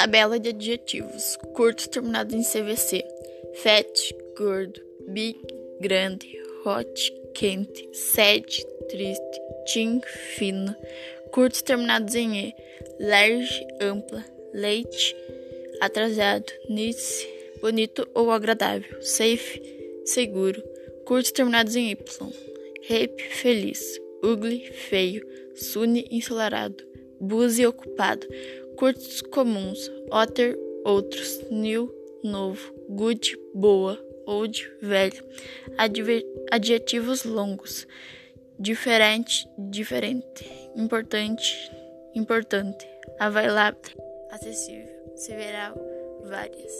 Tabela de adjetivos. Curto terminado em CVC. Fat, gordo. Big, grande. Hot, quente. Sad, triste. Teen, fino. Curtos terminados em E. Large, ampla. Leite, atrasado. Nice, bonito ou agradável. Safe, seguro. Curtos terminados em Y. Rape, feliz. Ugly, feio. Sunny, ensolarado. Buzzy, ocupado. Curtos comuns. Otter, outros. New, novo. Good, boa. Old, velho. Adver adjetivos longos. Diferente, diferente. Importante, importante. Available, acessível. Several, várias.